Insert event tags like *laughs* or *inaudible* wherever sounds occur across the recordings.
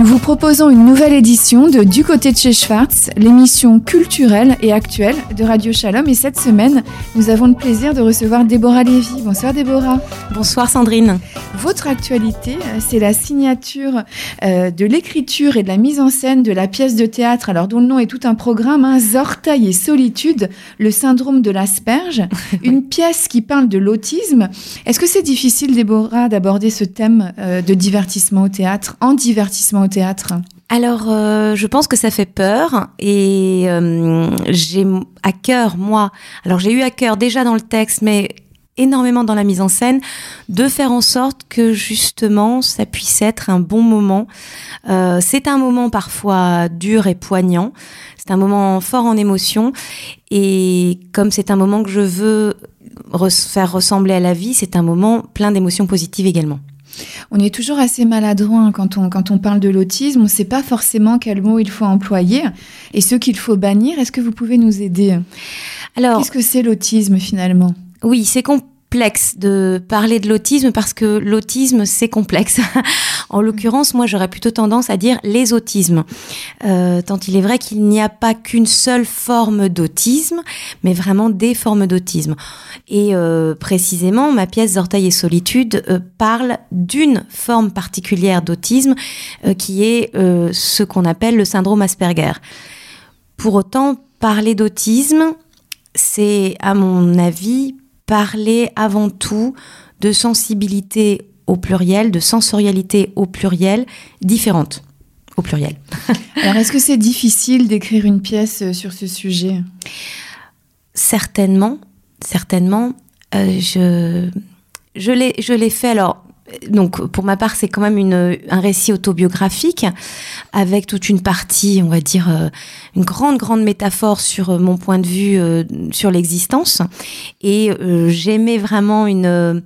Nous vous proposons une nouvelle édition de Du côté de chez Schwartz, l'émission culturelle et actuelle de Radio Shalom. Et cette semaine, nous avons le plaisir de recevoir Déborah Lévy. Bonsoir Déborah. Bonsoir Sandrine. Votre actualité, euh, c'est la signature euh, de l'écriture et de la mise en scène de la pièce de théâtre, alors dont le nom est tout un programme, hein, Zortail et solitude, le syndrome de l'asperge, *laughs* une pièce qui parle de l'autisme. Est-ce que c'est difficile, Déborah, d'aborder ce thème euh, de divertissement au théâtre, en divertissement au alors, euh, je pense que ça fait peur et euh, j'ai à cœur, moi, alors j'ai eu à cœur déjà dans le texte, mais énormément dans la mise en scène, de faire en sorte que justement ça puisse être un bon moment. Euh, c'est un moment parfois dur et poignant, c'est un moment fort en émotion et comme c'est un moment que je veux faire ressembler à la vie, c'est un moment plein d'émotions positives également. On est toujours assez maladroit hein, quand on, quand on parle de l'autisme. On ne sait pas forcément quel mot il faut employer et ce qu'il faut bannir. Est-ce que vous pouvez nous aider? Alors, qu'est-ce que c'est l'autisme finalement? Oui, c'est complexe de parler de l'autisme parce que l'autisme, c'est complexe. *laughs* en l'occurrence, moi, j'aurais plutôt tendance à dire les autismes. Euh, tant il est vrai qu'il n'y a pas qu'une seule forme d'autisme, mais vraiment des formes d'autisme. Et euh, précisément, ma pièce Orteil et Solitude euh, parle d'une forme particulière d'autisme qui est ce qu'on appelle le syndrome Asperger. Pour autant, parler d'autisme, c'est, à mon avis, parler avant tout de sensibilité au pluriel, de sensorialité au pluriel, différente au pluriel. *laughs* Alors, est-ce que c'est difficile d'écrire une pièce euh, sur ce sujet? Certainement, certainement. Euh, je je l'ai fait. Alors, donc pour ma part, c'est quand même une, un récit autobiographique avec toute une partie, on va dire, euh, une grande, grande métaphore sur euh, mon point de vue euh, sur l'existence. Et j'aimais vraiment une,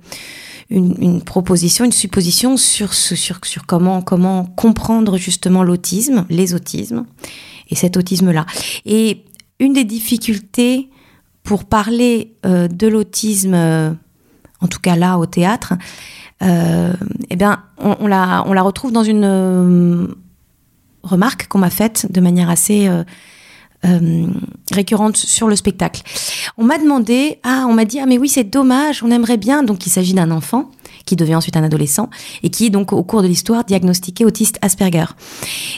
une, proposition, une supposition sur, sur, sur comment, comment comprendre justement l'autisme, les autismes et cet autisme-là. Et une des difficultés pour parler de l'autisme, en tout cas là au théâtre, eh bien, on, la, on la retrouve dans une euh, remarque qu'on m'a faite de manière assez euh, récurrente sur le spectacle. On m'a demandé, ah, on m'a dit, ah, mais oui, c'est dommage, on aimerait bien. Donc, il s'agit d'un enfant qui devient ensuite un adolescent et qui est donc au cours de l'histoire diagnostiqué autiste Asperger.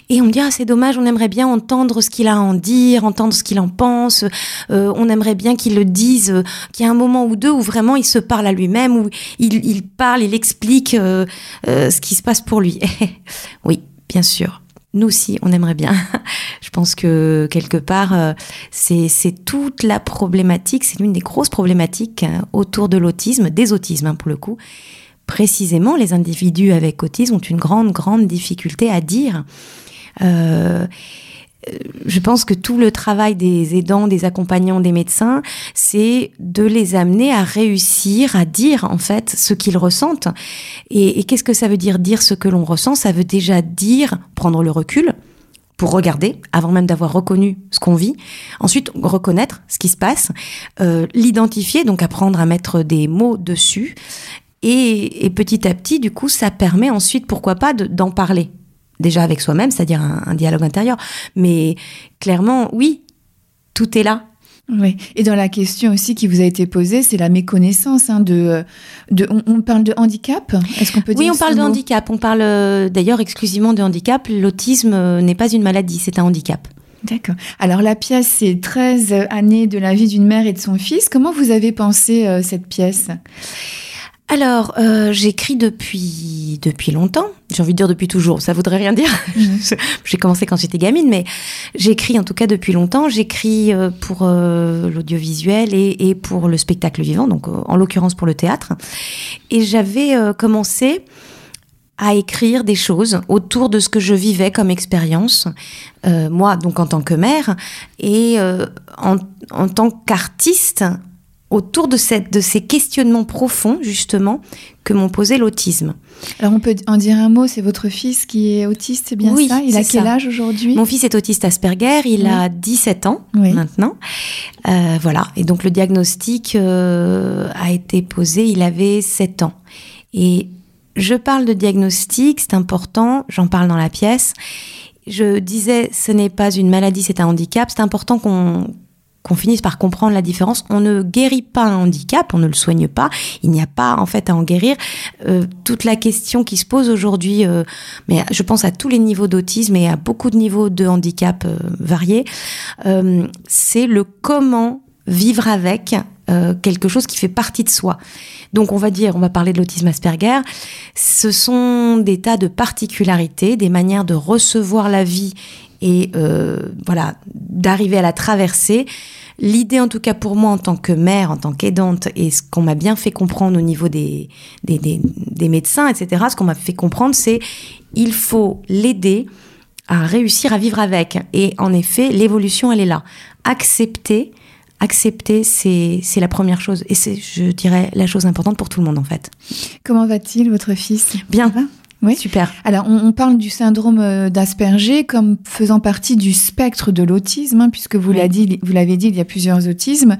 Et on me dit ah c'est dommage, on aimerait bien entendre ce qu'il a à en dire, entendre ce qu'il en pense, euh, on aimerait bien qu'il le dise, euh, qu'il y ait un moment ou deux où vraiment il se parle à lui-même, où il, parle, il explique euh, ce qui se passe pour lui. *laughs* oui, bien sûr nous aussi, on aimerait bien. *laughs* Je pense que quelque part, c'est toute la problématique, c'est l'une des grosses problématiques autour de l'autisme, des autismes hein, pour le coup, précisément, les individus avec autisme ont une grande, grande difficulté à dire. Euh, je pense que tout le travail des aidants, des accompagnants, des médecins, c'est de les amener à réussir à dire en fait ce qu'ils ressentent. Et, qu'est-ce que ça veut dire dire ce que l'on ressent? Ça veut déjà dire prendre le recul pour regarder avant même d'avoir reconnu ce qu'on vit. Ensuite, reconnaître ce qui se passe, euh, l'identifier, donc apprendre à mettre des mots dessus et, petit à petit, du coup, ça permet ensuite, pourquoi pas, d'en parler. Déjà avec soi-même, c'est-à-dire un, dialogue intérieur. Mais clairement, oui, tout est là. Oui, et dans la question aussi qui vous a été posée, c'est la méconnaissance hein, de, de on, parle de handicap? Est-ce qu'on peut dire Oui, on parle de handicap. On parle euh, d'ailleurs exclusivement de handicap. L'autisme euh, n'est pas une maladie, c'est un handicap. D'accord. Alors la pièce, c'est 13 années de la vie d'une mère et de son fils. Comment vous avez pensé euh, cette pièce? Alors, euh, j'écris depuis depuis longtemps. J'ai envie de dire depuis toujours. Ça voudrait rien dire. *laughs* J'ai commencé quand j'étais gamine, mais j'écris en tout cas depuis longtemps. J'écris euh, pour euh, l'audiovisuel et, et, pour le spectacle vivant, donc en l'occurrence pour le théâtre. Et j'avais commencé à écrire des choses autour de ce que je vivais comme expérience, moi donc en tant que mère et en, en tant qu'artiste autour de, cette, de ces questionnements profonds, justement, que m'ont posé l'autisme. Alors, on peut en dire un mot, c'est votre fils qui est autiste, c'est bien ça? Il a quel âge aujourd'hui? Mon fils est autiste Asperger, il a 17 ans maintenant. Euh, voilà, et donc le diagnostic euh, a été posé, il avait 7 ans. Et je parle de diagnostic, c'est important, j'en parle dans la pièce. Je disais, ce n'est pas une maladie, c'est un handicap. C'est important qu'on qu'on finisse par comprendre la différence. On ne guérit pas un handicap, on ne le soigne pas. Il n'y a pas en fait à en guérir. Euh, toute la question qui se pose aujourd'hui, euh, mais je pense à tous les niveaux d'autisme et à beaucoup de niveaux de handicap euh, variés, c'est le comment vivre avec quelque chose qui fait partie de soi. Donc on va dire, on va parler de l'autisme Asperger, ce sont des tas de particularités, des manières de recevoir la vie et voilà d'arriver à la traverser L'idée, en tout cas pour moi, en tant que mère, en tant qu'aidante, et ce qu'on m'a bien fait comprendre au niveau des, des, des, médecins, etc., ce qu'on m'a fait comprendre, c'est il faut l'aider à réussir à vivre avec. Et en effet, l'évolution, elle est là. Accepter, accepter, c'est la première chose. Et c'est, je dirais, la chose importante pour tout le monde, en fait. Comment va-t-il, votre fils? Bien. Oui, super. Alors, on, parle du syndrome euh, d'Asperger comme faisant partie du spectre de l'autisme, hein, puisque vous l'avez dit, il y a plusieurs autismes.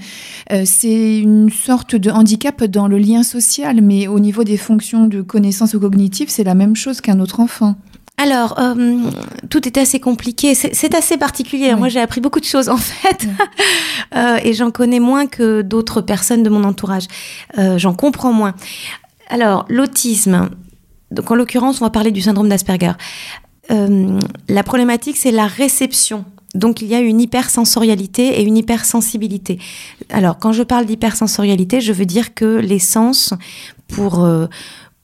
Euh, c'est une sorte de handicap dans le lien social, mais au niveau des fonctions de connaissance ou cognitive, c'est la même chose qu'un autre enfant. Alors, euh, tout est assez compliqué. C'est assez particulier. Moi, j'ai appris beaucoup de choses, en fait. *laughs* et j'en connais moins que d'autres personnes de mon entourage. j'en comprends moins. Alors, l'autisme, donc en l'occurrence, on va parler du syndrome d'Asperger. Euh, la problématique, c'est la réception. Donc il y a une hypersensorialité et une hypersensibilité. Alors quand je parle d'hypersensorialité, je veux dire que les sens pour euh,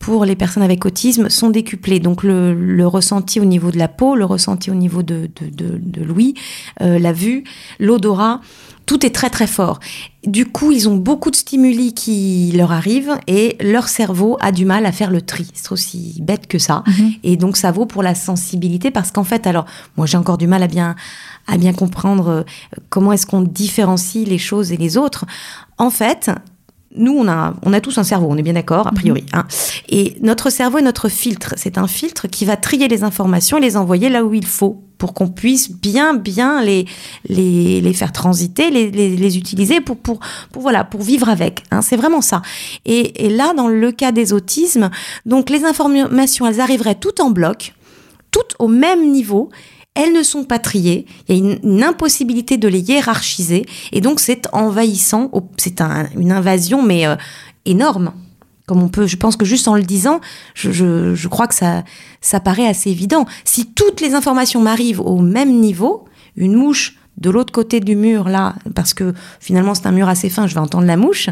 pour les personnes avec autisme sont décuplés. Donc le, ressenti au niveau de la peau, le ressenti au niveau de, de, l'ouïe, euh, la vue, l'odorat, tout est très très fort. Du coup, ils ont beaucoup de stimuli qui leur arrivent et leur cerveau a du mal à faire le tri. C'est aussi bête que ça. Mhm. Et donc, ça vaut pour la sensibilité parce qu'en fait, alors, moi, j'ai encore du mal à bien, à bien comprendre euh, comment est-ce qu'on différencie les choses et les autres. En fait, nous, on a, on a tous un cerveau, on est bien d'accord, a priori. Mhm. Hein. Et notre cerveau est notre filtre. C'est un filtre qui va trier les informations et les envoyer là où il faut pour qu'on puisse bien, bien les, les, les faire transiter, les, les, les, utiliser pour, pour, pour, voilà, pour vivre avec. Hein. C'est vraiment ça. Et, et là, dans le cas des autismes, donc les informations, elles arriveraient toutes en bloc, toutes au même niveau, elles ne sont pas triées, il y a une, impossibilité de les hiérarchiser, et donc c'est envahissant, c'est une invasion, mais euh, énorme. Comme on peut, je pense que juste en le disant, je, je, je crois que ça, ça paraît assez évident. Si toutes les informations m'arrivent au même niveau, une mouche de l'autre côté du mur, là, parce que finalement c'est un mur assez fin, je vais entendre la mouche,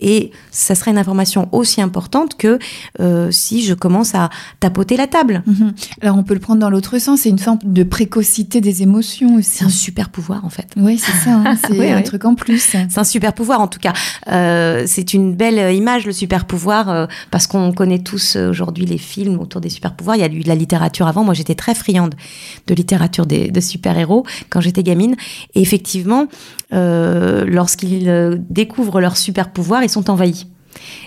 et ça serait une information aussi importante que euh, si je commence à tapoter la table. Mhm. Alors on peut le prendre dans l'autre sens, c'est une forme de précocité des émotions aussi. C'est un super pouvoir en fait. Oui, c'est ça, hein. c'est *laughs* un truc en plus. C'est un super pouvoir en tout cas. Euh, c'est une belle image le super pouvoir euh, parce qu'on connaît tous aujourd'hui les films autour des super pouvoirs. Il y a eu de la littérature avant. Moi j'étais très friande de littérature des, de super héros quand j'étais gamine. Et effectivement, lorsqu'ils découvrent leur super pouvoir, sont envahis.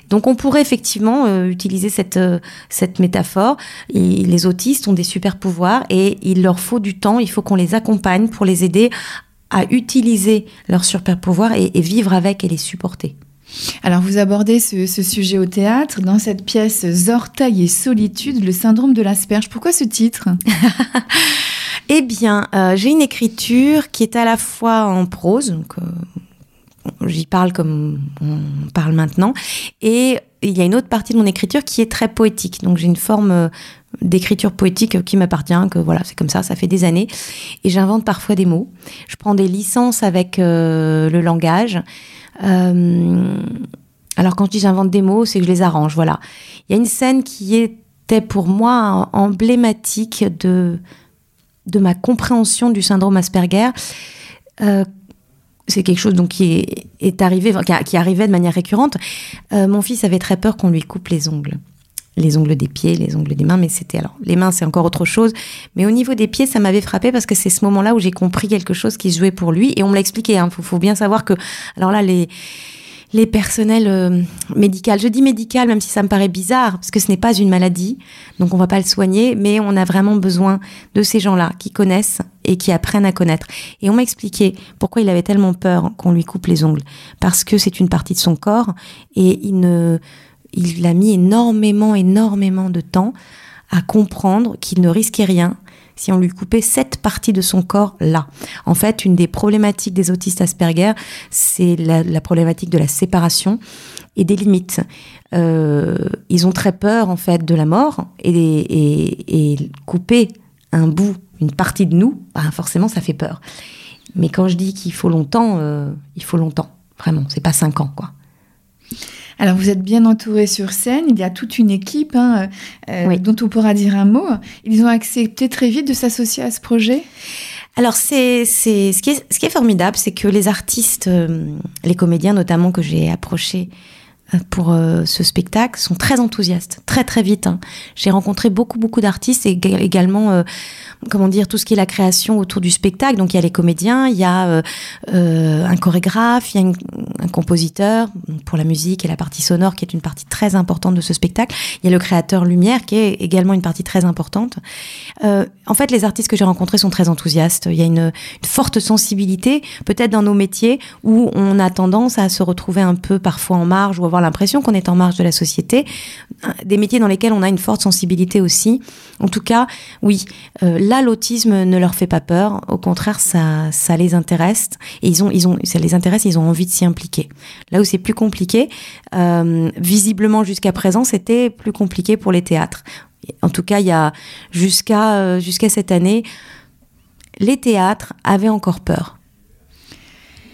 Donc on pourrait effectivement euh, utiliser cette, euh, cette métaphore. les autistes ont des super pouvoirs et il leur faut du temps, il faut qu'on les accompagne pour les aider à utiliser leurs super pouvoirs et, vivre avec et les supporter. Alors vous abordez ce, sujet au théâtre dans cette pièce Zortail et solitude, le syndrome de l'asperge. Pourquoi ce titre? *laughs* Eh bien, euh, j'ai une écriture qui est à la fois en prose, donc j'y parle comme on parle maintenant. Et il y a une autre partie de mon écriture qui est très poétique. Donc j'ai une forme euh, d'écriture poétique qui m'appartient, que voilà, c'est comme ça, ça fait des années. Et j'invente parfois des mots. Je prends des licences avec euh, le langage. Euh, alors quand je dis j'invente des mots, c'est que je les arrange, voilà. Il y a une scène qui était pour moi emblématique de, de ma compréhension du syndrome Asperger c'est quelque chose donc qui est, arrivé, qui, arrivait de manière récurrente. Euh, mon fils avait très peur qu'on lui coupe les ongles, les ongles des pieds, les ongles des mains, mais c'était alors les mains c'est encore autre chose. Mais au niveau des pieds, ça m'avait frappé parce que c'est ce moment-là où j'ai compris quelque chose qui jouait pour lui et on me l'a expliqué. Il hein. faut, faut, bien savoir que alors là les les personnels euh, médicaux. Je dis médical même si ça me paraît bizarre parce que ce n'est pas une maladie, donc on va pas le soigner, mais on a vraiment besoin de ces gens-là qui connaissent et qui apprennent à connaître. Et on m'a expliqué pourquoi il avait tellement peur qu'on lui coupe les ongles, parce que c'est une partie de son corps et il ne il mis énormément, énormément de temps à comprendre qu'il ne risquait rien si on lui coupait cette partie de son corps là. En fait, une des problématiques des autistes Asperger, c'est la, problématique de la séparation et des limites. Euh, ils ont très peur en fait de la mort et, et, couper un bout, une partie de nous, bah, forcément ça fait peur. Mais quand je dis qu'il faut longtemps, euh, il faut longtemps, vraiment. C'est pas cinq ans quoi. Alors vous êtes bien entouré sur scène, il y a toute une équipe hein, euh, dont on pourra dire un mot. Ils ont accepté très vite de s'associer à ce projet? Alors c'est c'est ce qui est ce qui est formidable, c'est que les artistes, euh, les comédiens notamment que j'ai approchés euh, pour ce spectacle sont très enthousiastes, très très vite. Hein. J'ai rencontré beaucoup beaucoup d'artistes et également comment dire, tout ce qui est la création autour du spectacle. Donc il y a les comédiens, il y a euh, euh, un chorégraphe, il y a un compositeur pour la musique et la partie sonore qui est une partie très importante de ce spectacle. Il y a le créateur lumière qui est également une partie très importante. Euh, en fait, les artistes que j'ai rencontrés sont très enthousiastes. Il y a une, une forte sensibilité, peut-être dans nos métiers où on a tendance à se retrouver un peu parfois en marge ou avoir l'impression qu'on est en marge de la société. Des métiers dans lesquels on a une forte sensibilité aussi. En tout cas, oui. Euh, là, l'autisme ne leur fait pas peur. Au contraire, ça, ça les intéresse. Et ils ont, ils ont, ça les intéresse. Ils ont envie de s'y impliquer. Là où c'est plus compliqué, euh, visiblement jusqu'à présent, c'était plus compliqué pour les théâtres. En tout cas, il y a jusqu'à euh, jusqu'à cette année, les théâtres avaient encore peur.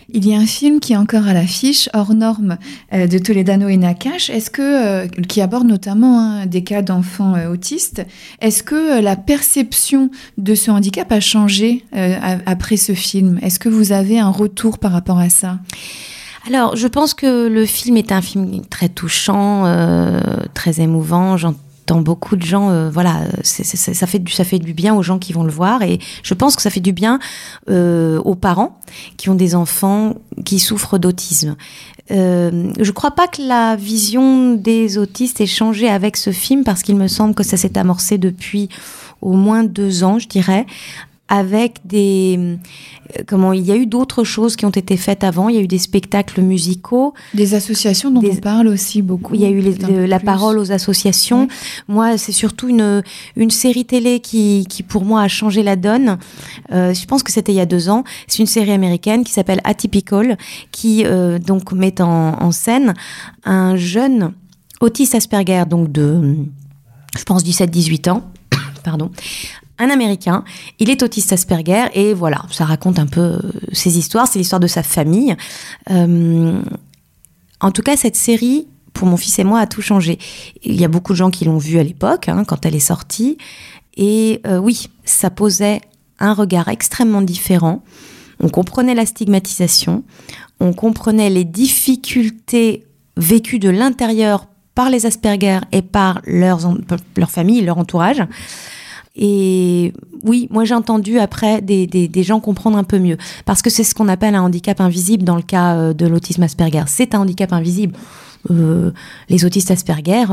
Il y a un film qui est encore à l'affiche, hors norme, euh, de Toledano et Nakash, est-ce que, euh, qui aborde notamment hein, des cas d'enfants euh, autistes. Est-ce que la perception de ce handicap a changé après ce film? Est-ce que vous avez un retour par rapport à ça? Alors, je pense que le film est un film très touchant, très émouvant dans beaucoup de gens, euh, voilà, ça fait du ça fait du bien aux gens qui vont le voir et je pense que ça fait du bien euh, aux parents qui ont des enfants qui souffrent d'autisme. Euh, je crois pas que la vision des autistes ait changé avec ce film parce qu'il me semble que ça s'est amorcé depuis au moins deux ans, je dirais, avec des euh, comment il y a eu d'autres choses qui ont été faites avant. Il y a eu des spectacles musicaux, des associations dont on parle aussi beaucoup. Il y a eu la parole aux associations. Moi, c'est surtout une une série télé qui qui pour moi a changé la donne. Euh, je pense que c'était il y a deux ans. C'est une série américaine qui s'appelle Atypical, qui euh, donc met en, en scène un jeune autiste Asperger, donc de je pense 17-18 ans, *coughs* pardon, un Américain. Il est autiste Asperger et voilà, ça raconte un peu euh, ses histoires, c'est l'histoire de sa famille. Euh, en tout cas, cette série, pour mon fils et moi, a tout changé. Il y a beaucoup de gens qui l'ont vue à l'époque, hein, quand elle est sortie. Et euh, oui, ça posait un regard extrêmement différent. On comprenait la stigmatisation, on comprenait les difficultés vécues de l'intérieur par les Asperger et par leurs, leur famille, leur entourage. Et oui, moi j'ai entendu après des, des, gens comprendre un peu mieux. Parce que c'est ce qu'on appelle un handicap invisible dans le cas euh, de l'autisme Asperger. C'est un handicap invisible. Euh, les autistes Asperger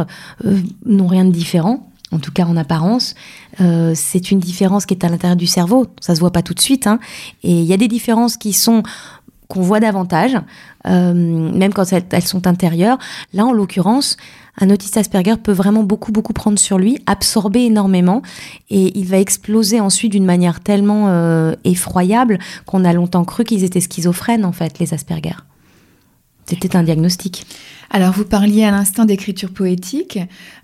euh, n'ont rien de différent. En tout cas, en apparence, c'est une différence qui est à l'intérieur du cerveau. Ça se voit pas tout de suite, hein. Et il y a des différences qui sont qu'on voit davantage, même quand elles, sont intérieures. Là, en l'occurrence, un autiste Asperger peut vraiment beaucoup, beaucoup prendre sur lui, absorber énormément, et il va exploser ensuite d'une manière tellement euh, effroyable qu'on a longtemps cru qu'ils étaient schizophrènes, en fait, les Asperger. C'était un diagnostic. Alors, vous parliez à l'instant d'écriture poétique.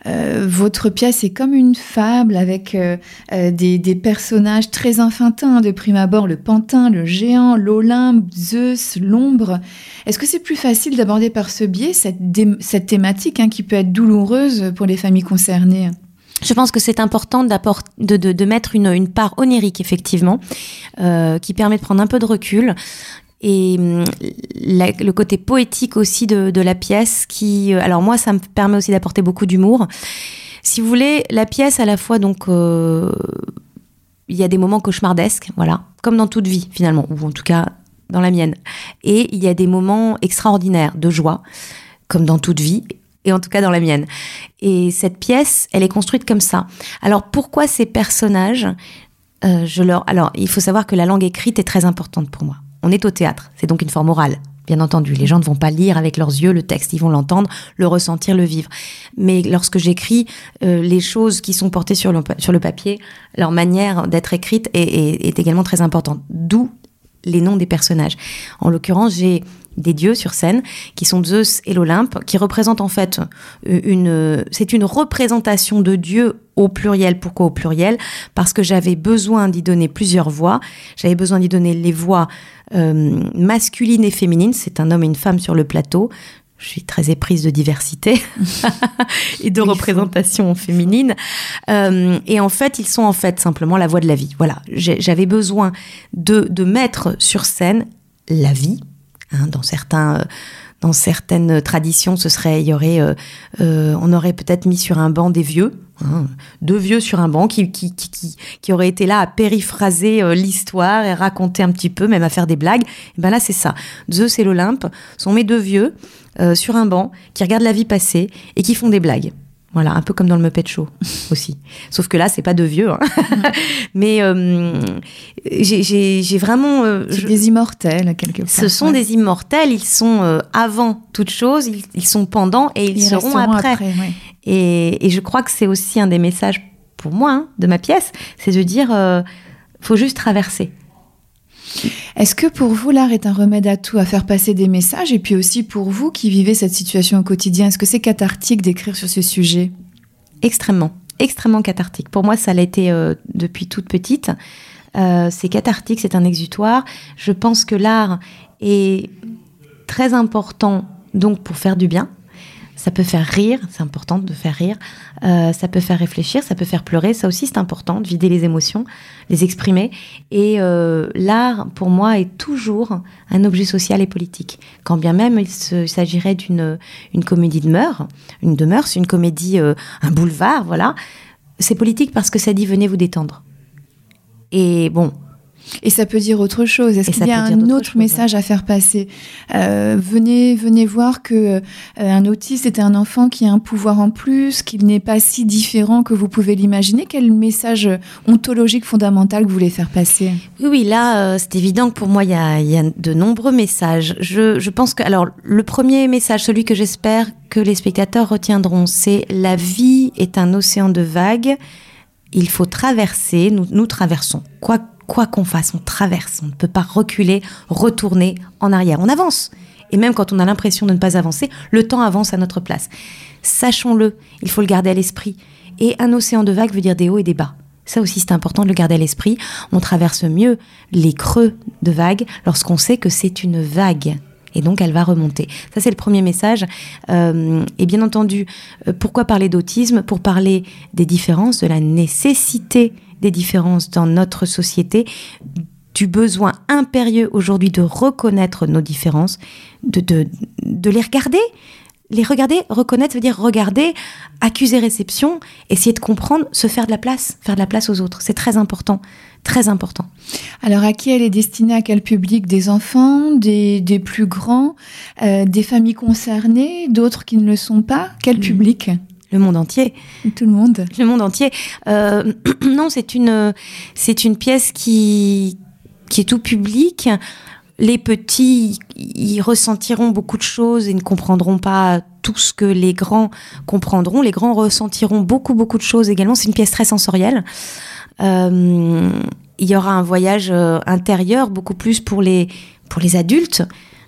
Euh, votre pièce est comme une fable avec euh, euh, des, personnages très enfantins de prime abord, le pantin, le géant, l'Olympe, Zeus, l'ombre. Est-ce que c'est plus facile d'aborder par ce biais cette, cette thématique hein, qui peut être douloureuse pour les familles concernées? Je pense que c'est important de, de, de, mettre une, une, part onirique, effectivement, qui permet de prendre un peu de recul, et hum, le côté poétique aussi de, la pièce qui euh, alors moi ça me permet aussi d'apporter beaucoup d'humour. Si vous voulez la pièce à la fois donc euh, il y a des moments cauchemardesques voilà comme dans toute vie finalement ou en tout cas dans la mienne. Et il y a des moments extraordinaires de joie comme dans toute vie et en tout cas dans la mienne. Et cette pièce elle est construite comme ça. Alors pourquoi ces personnages euh, je leur alors il faut savoir que la langue écrite est très importante pour moi on est au théâtre, c'est donc une forme orale, bien entendu. Les gens ne vont pas lire avec leurs yeux le texte, ils vont l'entendre, le ressentir, le vivre. Mais lorsque j'écris, euh, les choses qui sont portées sur le, sur le papier, leur manière d'être écrite est, est également très importante. D'où les noms des personnages. En l'occurrence, j'ai des dieux sur scène, qui sont Zeus et l'Olympe, qui représentent en fait euh, une, c'est une représentation de Dieu au pluriel. Pourquoi au pluriel? Parce que j'avais besoin d'y donner plusieurs voix. J'avais besoin d'y donner les voix euh, masculines et féminines. C'est un homme et une femme sur le plateau. Je suis très éprise de diversité *laughs* et de représentation féminine. Euh, et en fait, ils sont en fait simplement la voix de la vie. Voilà, j'avais besoin de, de mettre sur scène la vie, Hein, dans certains euh, dans certaines traditions, ce serait, il y aurait, euh, euh, on aurait peut-être mis sur un banc des vieux, hein, deux vieux sur un banc qui, qui, qui, qui, auraient été là à périphraser l'histoire et raconter un petit peu, même à faire des blagues. Et ben là, c'est ça. Zeus et l'Olympe sont mes deux vieux sur un banc qui regardent la vie passer et qui font des blagues. Voilà, un peu comme dans le Muppet Show *laughs* aussi. Sauf que là, c'est pas de vieux. Hein. *laughs* Mais euh, j'ai vraiment. Euh, des immortels, quelque part. Ce sont des immortels. Ils sont euh, avant toute chose, ils, sont pendant et ils, seront après. et, et, je crois que c'est aussi un des messages pour moi hein, de ma pièce c'est de dire faut juste traverser. Est-ce que pour vous, l'art est un remède à tout, à faire passer des messages Et puis aussi pour vous qui vivez cette situation au quotidien, est-ce que c'est cathartique d'écrire sur ce sujet Extrêmement, extrêmement cathartique. Pour moi, ça l'a été euh, depuis toute petite. Euh, c'est cathartique, c'est un exutoire. Je pense que l'art est très important donc pour faire du bien, ça peut faire rire, c'est important de faire rire. Euh, ça peut faire réfléchir, ça peut faire pleurer. Ça aussi, c'est important de vider les émotions, les exprimer. Et euh, l'art, pour moi, est toujours un objet social et politique. Quand bien même il s'agirait d'une une comédie de mœurs, une de mœurs, une comédie, euh, un boulevard, voilà. C'est politique parce que ça dit venez vous détendre. Et bon, et ça peut dire autre chose. Est-ce qu'il y a un autre message à faire passer euh, Venez, venez voir que euh, un autiste est un enfant qui a un pouvoir en plus, qu'il n'est pas si différent que vous pouvez l'imaginer. Quel message ontologique fondamental que vous voulez faire passer? Oui, oui, là, euh, c'est évident que pour moi, il y a, y a, de nombreux messages. Je, je pense que, alors, le premier message, celui que j'espère que les spectateurs retiendront, c'est la vie est un océan de vagues. Il faut traverser. Nous, nous traversons. Quoi quoi qu'on fasse, on traverse, on ne peut pas reculer, retourner en arrière. On avance. Et même quand on a l'impression de ne pas avancer, le temps avance à notre place. Sachons-le, il faut le garder à l'esprit. Et un océan de vagues veut dire des hauts et des bas. Ça aussi, c'est important de le garder à l'esprit. On traverse mieux les creux de vagues lorsqu'on sait que c'est une vague. Et donc, elle va remonter. Ça, c'est le premier message. Euh, et bien entendu, euh, pourquoi parler d'autisme? Pour parler des différences, de la nécessité des différences dans notre société, du besoin impérieux aujourd'hui de reconnaître nos différences, de, de, de les regarder. Les regarder, reconnaître, veut dire regarder, accuser réception, essayer de comprendre, se faire de la place, faire de la place aux autres. C'est très important, très important. Alors à qui elle est destinée, à quel public? Des enfants, des, des plus grands, euh, des familles concernées, d'autres qui ne le sont pas? Quel mm. public? Le monde entier. Tout le monde. Le monde entier. Euh, *clears throat* non, c'est une, c'est une pièce qui, qui est tout public. Les petits, ils ressentiront beaucoup de choses et ne comprendront pas tout ce que les grands comprendront. Les grands ressentiront beaucoup, beaucoup de choses également. C'est une pièce très sensorielle. Euh, il y aura un voyage euh, intérieur beaucoup plus pour les, pour les adultes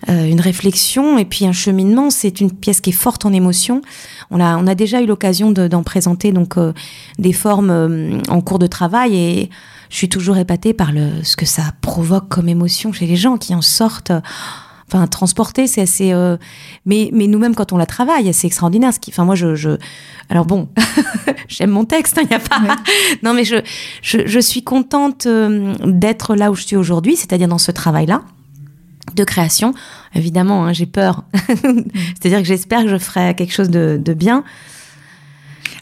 euh, une réflexion et puis un cheminement. C'est une pièce qui est forte en émotion. On a, on a déjà eu l'occasion d'en présenter donc euh, des formes euh, en cours de travail et je suis toujours épatée par le, ce que ça provoque comme émotion chez les gens qui en sortent. Enfin, transporter, c'est assez. mais mais nous-mêmes, quand on la travaille, c'est extraordinaire. Ce qui, enfin, moi, je, je alors bon, *laughs* j'aime mon texte. Il hein, y a pas. *laughs* non, mais je, je, je suis contente d'être là où je suis aujourd'hui, c'est-à-dire dans ce travail-là de création. Évidemment, hein, j'ai peur. *laughs* C'est-à-dire que j'espère que je ferai quelque chose de, bien.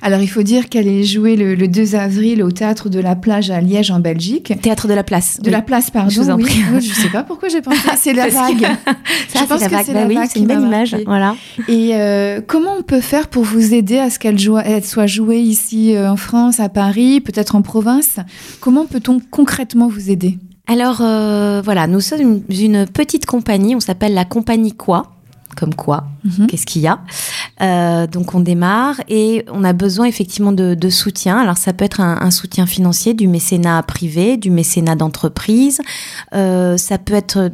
Alors, il faut dire qu'elle est jouée le, 2 avril au Théâtre de la Plage à Liège, en Belgique. Théâtre de la Place. De la Place, pardon. Je vous en prie. Oui. *laughs* je sais pas pourquoi j'ai pensé. C'est la vague. *laughs* Ça, je pense que c'est la vague. c'est une belle image. Voilà. Et euh, comment on peut faire pour vous aider à ce qu'elle soit jouée ici euh, en France, à Paris, peut-être en province? Comment peut-on concrètement vous aider? Alors voilà, nous sommes une, petite compagnie, on s'appelle la compagnie Quoi comme quoi, mhm. qu'est-ce qu'il y a. Euh, donc on démarre et on a besoin effectivement de, soutien. Alors ça peut être un, soutien financier, du mécénat privé, du mécénat d'entreprise. Euh, ça peut être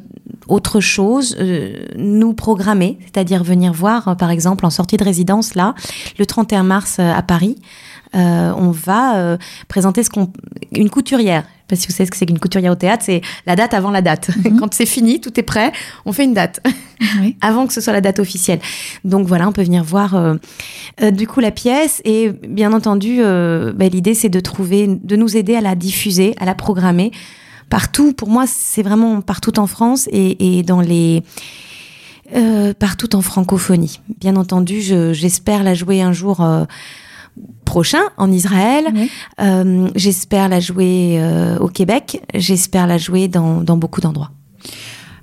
autre chose, euh, nous programmer, c'est-à-dire venir voir, par exemple, en sortie de résidence, là, le 31 mars à Paris. on va présenter ce qu'on une couturière parce que vous savez ce que c'est qu'une couturière au théâtre, c'est la date avant la date. Mhm. *laughs* Quand c'est fini, tout est prêt, on fait une date *laughs* avant que ce soit la date officielle. Donc voilà, on peut venir voir euh, euh, du coup la pièce et bien entendu, euh, bah, l'idée c'est de trouver, de nous aider à la diffuser, à la programmer partout. Pour moi, c'est vraiment partout en France et, dans les partout en francophonie. Bien entendu, j'espère la jouer un jour prochain en Israël. Euh, j'espère la jouer euh, au Québec. J'espère la jouer dans, beaucoup d'endroits.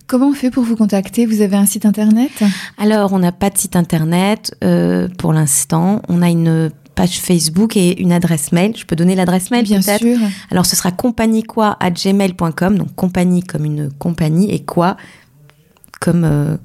Comment on fait pour vous contacter? Vous avez un site internet? Alors, on n'a pas de site internet euh, pour l'instant. On a une page Facebook et une adresse mail. Je peux donner l'adresse mail Bien sûr. Alors, ce sera compagniequoi@gmail.com. Donc, compagnie comme une compagnie et quoi comme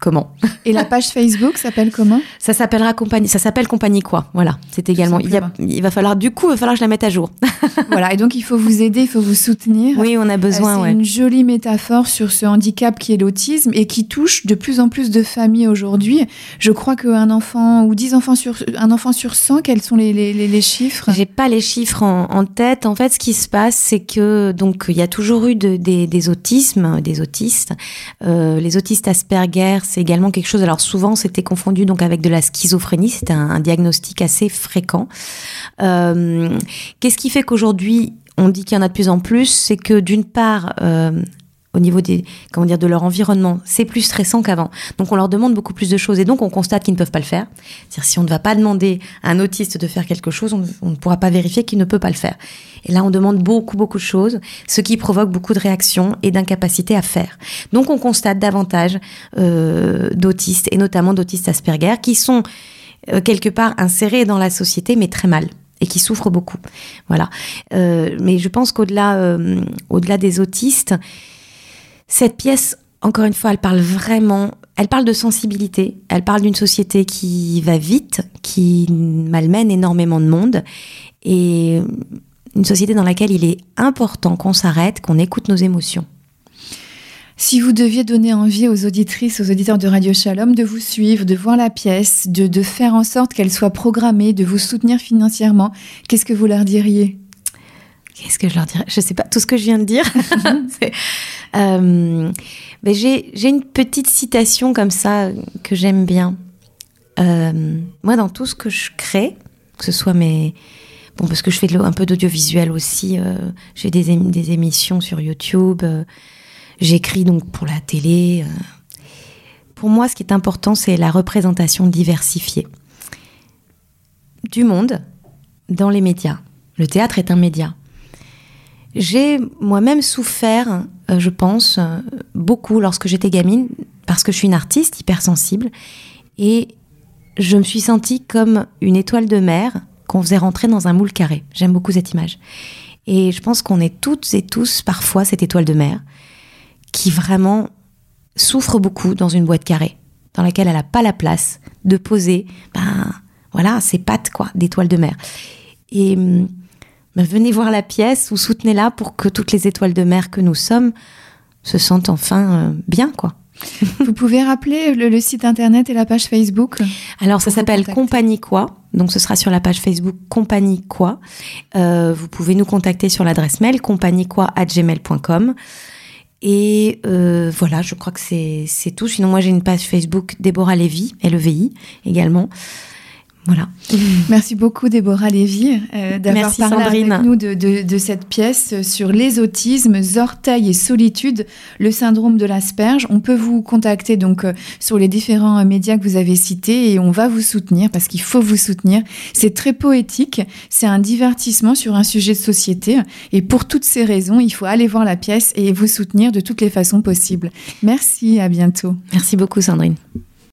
comment. Et la page Facebook s'appelle comment *laughs* Ça s'appellera compagnie. Ça s'appelle compagnie quoi Voilà. C'est également. Il, va falloir du coup, il va falloir que je la mette à jour. *laughs* voilà. Et donc il faut vous aider, il faut vous soutenir. Oui, on a besoin. Euh, c'est une jolie métaphore sur ce handicap qui est l'autisme et qui touche de plus en plus de familles aujourd'hui. Je crois qu'un enfant ou 10 enfants sur un enfant sur 100, quels sont les, les, les, chiffres? J'ai pas les chiffres en, tête. En fait, ce qui se passe, c'est que donc il y a toujours eu des, des, autismes, des autistes, euh, les autistes Asperger c'est également quelque chose. Alors souvent, c'était confondu donc avec de la schizophrénie. C'est un, diagnostic assez fréquent. Euh, qu'est-ce qui fait qu'aujourd'hui on dit qu'il y en a de plus en plus? C'est que d'une part, euh, au niveau des, comment dire, de leur environnement. C'est plus stressant qu'avant. Donc on leur demande beaucoup plus de choses et donc on constate qu'ils ne peuvent pas le faire. C'est-à-dire si on ne va pas demander à un autiste de faire quelque chose, on, ne pourra pas vérifier qu'il ne peut pas le faire. Et là on demande beaucoup beaucoup de choses, ce qui provoque beaucoup de réactions et d'incapacité à faire. Donc on constate davantage euh, d'autistes et notamment d'autistes Asperger qui sont euh, quelque part insérés dans la société mais très mal et qui souffrent beaucoup. Voilà. Euh, mais je pense qu'au-delà, au-delà des autistes, cette pièce, encore une fois, elle parle vraiment, elle parle de sensibilité, elle parle d'une société qui va vite, qui malmène énormément de monde, et une société dans laquelle il est important qu'on s'arrête, qu'on écoute nos émotions. Si vous deviez donner envie aux auditrices, aux auditeurs de Radio Shalom de vous suivre, de voir la pièce, de, de faire en sorte qu'elle soit programmée, de vous soutenir financièrement, qu'est-ce que vous leur diriez? Qu'est-ce que je leur dirais? Je sais pas tout ce que je viens de dire. *laughs* *laughs* euh, mais j'ai une petite citation comme ça que j'aime bien. Euh, moi, dans tout ce que je crée, que ce soit mes bon parce que je fais un peu d'audiovisuel aussi, euh, j'ai des, émissions sur YouTube, j'écris donc pour la télé. Pour moi, ce qui est important, c'est la représentation diversifiée du monde dans les médias. Le théâtre est un média. J'ai moi-même souffert, je pense, euh, beaucoup lorsque j'étais gamine, parce que je suis une artiste hypersensible, et je me suis sentie comme une étoile de mer qu'on faisait rentrer dans un moule carré. J'aime beaucoup cette image. Et je pense qu'on est toutes et tous parfois cette étoile de mer qui vraiment souffre beaucoup dans une boîte carrée, dans laquelle elle n'a pas la place de poser, ben voilà, ses pattes quoi, d'étoile de mer. Et bah, venez voir la pièce ou soutenez-la pour que toutes les étoiles de mer que nous sommes se sentent enfin euh, bien, quoi. *laughs* vous pouvez rappeler le, site internet et la page Facebook Alors ça s'appelle Compagnie Quoi, donc ce sera sur la page Facebook Compagnie Quoi. Euh, vous pouvez nous contacter sur l'adresse mail compagniequoi@gmail.com. Et euh, voilà, je crois que c'est tout. Sinon, moi, j'ai une page Facebook Déborah Lévy, L-E-V-I également. Voilà. Merci beaucoup Déborah Lévy euh, d'avoir parlé avec nous de, de, cette pièce sur les autismes, orteils et solitude, le syndrome de l'asperge. On peut vous contacter donc euh, sur les différents médias que vous avez cités et on va vous soutenir parce qu'il faut vous soutenir. C'est très poétique, c'est un divertissement sur un sujet de société et pour toutes ces raisons, il faut aller voir la pièce et vous soutenir de toutes les façons possibles. Merci, à bientôt. Merci beaucoup Sandrine.